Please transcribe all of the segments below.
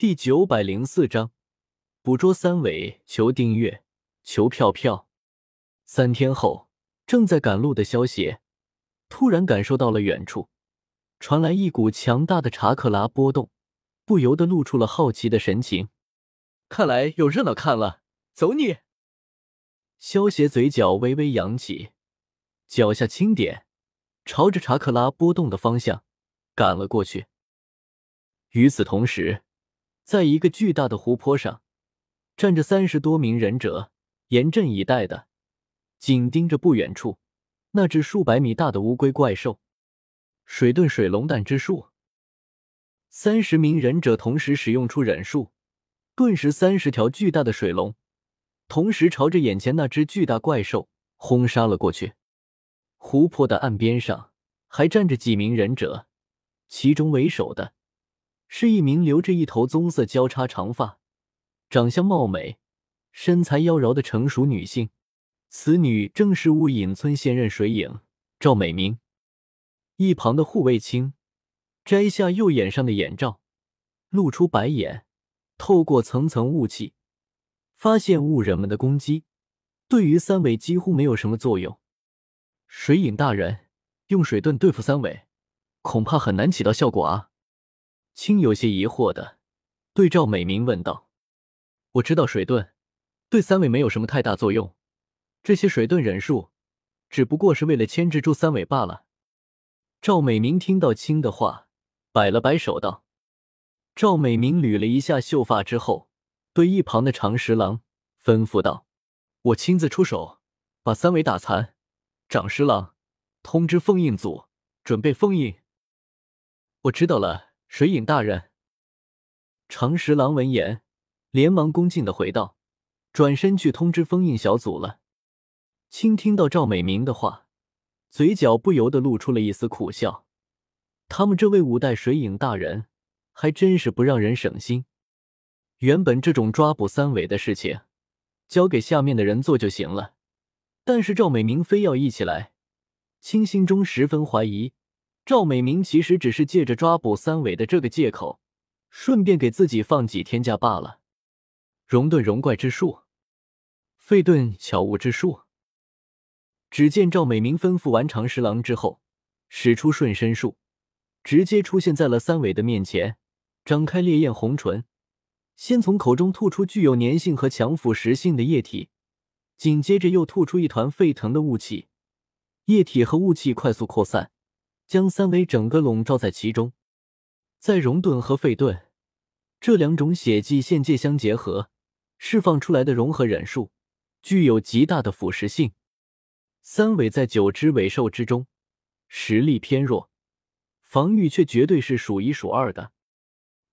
第九百零四章，捕捉三尾，求订阅，求票票。三天后，正在赶路的萧协突然感受到了远处传来一股强大的查克拉波动，不由得露出了好奇的神情。看来有热闹看了，走你！萧协嘴角微微扬起，脚下轻点，朝着查克拉波动的方向赶了过去。与此同时，在一个巨大的湖泊上，站着三十多名忍者，严阵以待的，紧盯着不远处那只数百米大的乌龟怪兽——水遁水龙弹之术。三十名忍者同时使用出忍术，顿时三十条巨大的水龙。同时朝着眼前那只巨大怪兽轰杀了过去。湖泊的岸边上还站着几名忍者，其中为首的是一名留着一头棕色交叉长发、长相貌美、身材妖娆的成熟女性。此女正是雾隐村现任水影赵美明。一旁的护卫青摘下右眼上的眼罩，露出白眼，透过层层雾气。发现雾人们的攻击对于三尾几乎没有什么作用。水影大人用水遁对付三尾，恐怕很难起到效果啊！青有些疑惑的对赵美明问道：“我知道水遁对三尾没有什么太大作用，这些水遁忍术只不过是为了牵制住三尾罢了。”赵美明听到青的话，摆了摆手道：“赵美明捋了一下秀发之后。”对一旁的长十郎吩咐道：“我亲自出手，把三尾打残。”长十郎通知封印组，准备封印。我知道了，水影大人。长十郎闻言，连忙恭敬的回道，转身去通知封印小组了。倾听到赵美明的话，嘴角不由得露出了一丝苦笑。他们这位五代水影大人，还真是不让人省心。原本这种抓捕三尾的事情，交给下面的人做就行了。但是赵美明非要一起来，清心中十分怀疑，赵美明其实只是借着抓捕三尾的这个借口，顺便给自己放几天假罢了。熔遁熔怪之术，废遁巧物之术。只见赵美明吩咐完长十郎之后，使出瞬身术，直接出现在了三尾的面前，张开烈焰红唇。先从口中吐出具有粘性和强腐蚀性的液体，紧接着又吐出一团沸腾的雾气，液体和雾气快速扩散，将三尾整个笼罩在其中。在熔遁和沸遁这两种血迹限界相结合，释放出来的融合忍术具有极大的腐蚀性。三尾在九只尾兽之中实力偏弱，防御却绝对是数一数二的。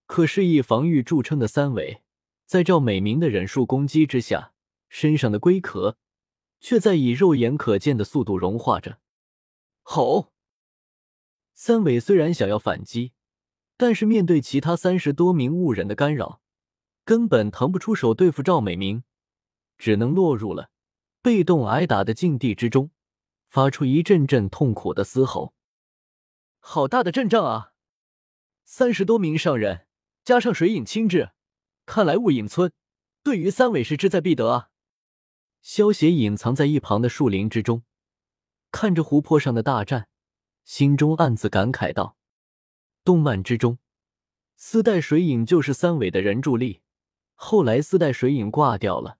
可是以防御著称的三尾，在赵美明的忍术攻击之下，身上的龟壳却在以肉眼可见的速度融化着。吼！三尾虽然想要反击，但是面对其他三十多名雾人的干扰，根本腾不出手对付赵美明，只能落入了被动挨打的境地之中，发出一阵阵痛苦的嘶吼。好大的阵仗啊！三十多名上人。加上水影亲至，看来雾隐村对于三尾是志在必得啊！萧协隐藏在一旁的树林之中，看着湖泊上的大战，心中暗自感慨道：“动漫之中，四代水影就是三尾的人助力。后来四代水影挂掉了，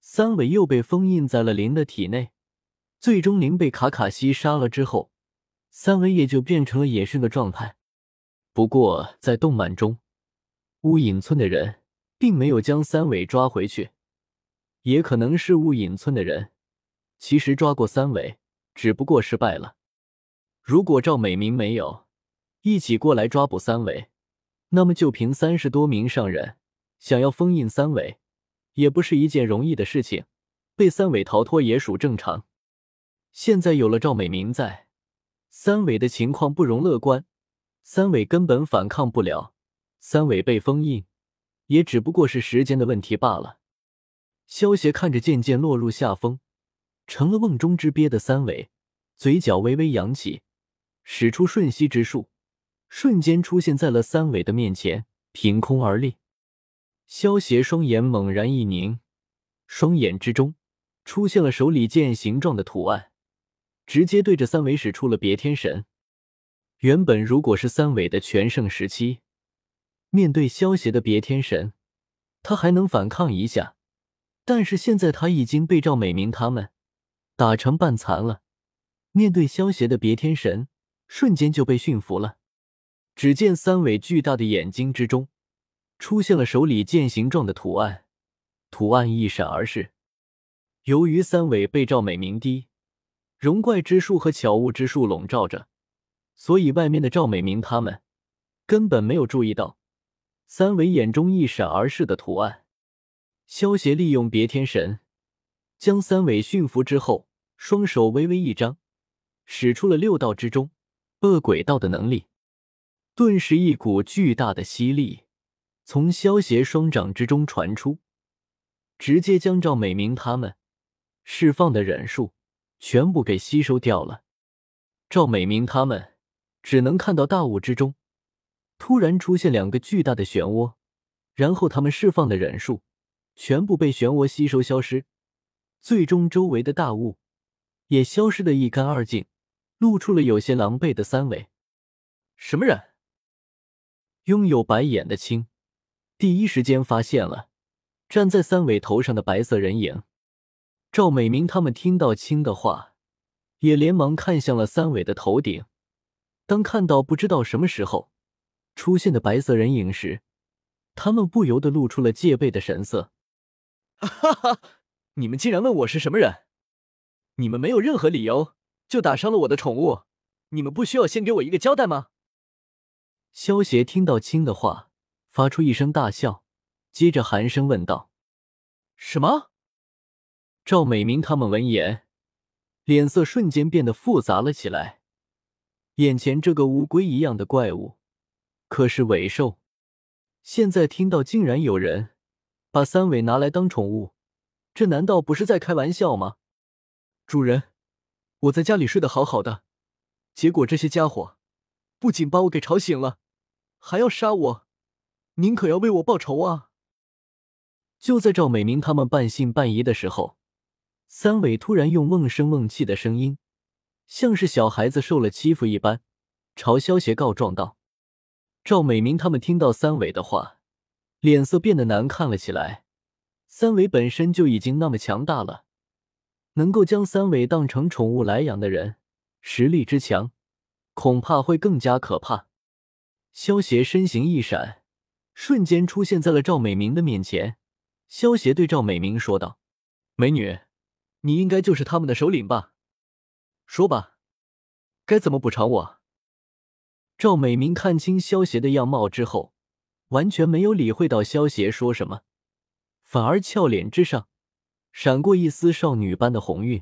三尾又被封印在了灵的体内。最终灵被卡卡西杀了之后，三尾也就变成了野生的状态。不过在动漫中，乌隐村的人并没有将三尾抓回去，也可能是乌隐村的人其实抓过三尾，只不过失败了。如果赵美明没有一起过来抓捕三尾，那么就凭三十多名上人想要封印三尾，也不是一件容易的事情。被三尾逃脱也属正常。现在有了赵美明在，三尾的情况不容乐观，三尾根本反抗不了。三尾被封印，也只不过是时间的问题罢了。萧协看着渐渐落入下风、成了瓮中之鳖的三尾，嘴角微微扬起，使出瞬息之术，瞬间出现在了三尾的面前，凭空而立。萧邪双眼猛然一凝，双眼之中出现了手里剑形状的图案，直接对着三尾使出了别天神。原本如果是三尾的全盛时期，面对萧协的别天神，他还能反抗一下。但是现在他已经被赵美明他们打成半残了，面对萧协的别天神，瞬间就被驯服了。只见三尾巨大的眼睛之中出现了手里剑形状的图案，图案一闪而逝。由于三尾被赵美明的容怪之术和巧物之术笼罩着，所以外面的赵美明他们根本没有注意到三尾眼中一闪而逝的图案。萧协利用别天神将三尾驯服之后，双手微微一张，使出了六道之中恶鬼道的能力，顿时一股巨大的吸力从萧协双掌之中传出，直接将赵美明他们释放的忍术全部给吸收掉了。赵美明他们只能看到大雾之中突然出现两个巨大的漩涡，然后他们释放的忍术。全部被漩涡吸收消失，最终周围的大雾也消失的一干二净，露出了有些狼狈的三尾。什么人？拥有白眼的青第一时间发现了站在三尾头上的白色人影。赵美明他们听到青的话，也连忙看向了三尾的头顶。当看到不知道什么时候出现的白色人影时，他们不由得露出了戒备的神色。哈哈！你们竟然问我是什么人？你们没有任何理由就打伤了我的宠物，你们不需要先给我一个交代吗？萧协听到青的话，发出一声大笑，接着寒声问道：“什么？”赵美明他们闻言，脸色瞬间变得复杂了起来。眼前这个乌龟一样的怪物，可是尾兽，现在听到竟然有人。把三尾拿来当宠物，这难道不是在开玩笑吗？主人，我在家里睡得好好的，结果这些家伙不仅把我给吵醒了，还要杀我，您可要为我报仇啊！就在赵美明他们半信半疑的时候，三伟突然用瓮声瓮气的声音，像是小孩子受了欺负一般，朝萧协告状道：“赵美明他们听到三伟的话。”脸色变得难看了起来。三伟本身就已经那么强大了，能够将三尾当成宠物来养的人，实力之强，恐怕会更加可怕。萧协身形一闪，瞬间出现在了赵美明的面前。萧协对赵美明说道：“美女，你应该就是他们的首领吧？说吧，该怎么补偿我？”赵美明看清萧协的样貌之后。完全没有理会到萧协说什么，反而俏脸之上闪过一丝少女般的红晕。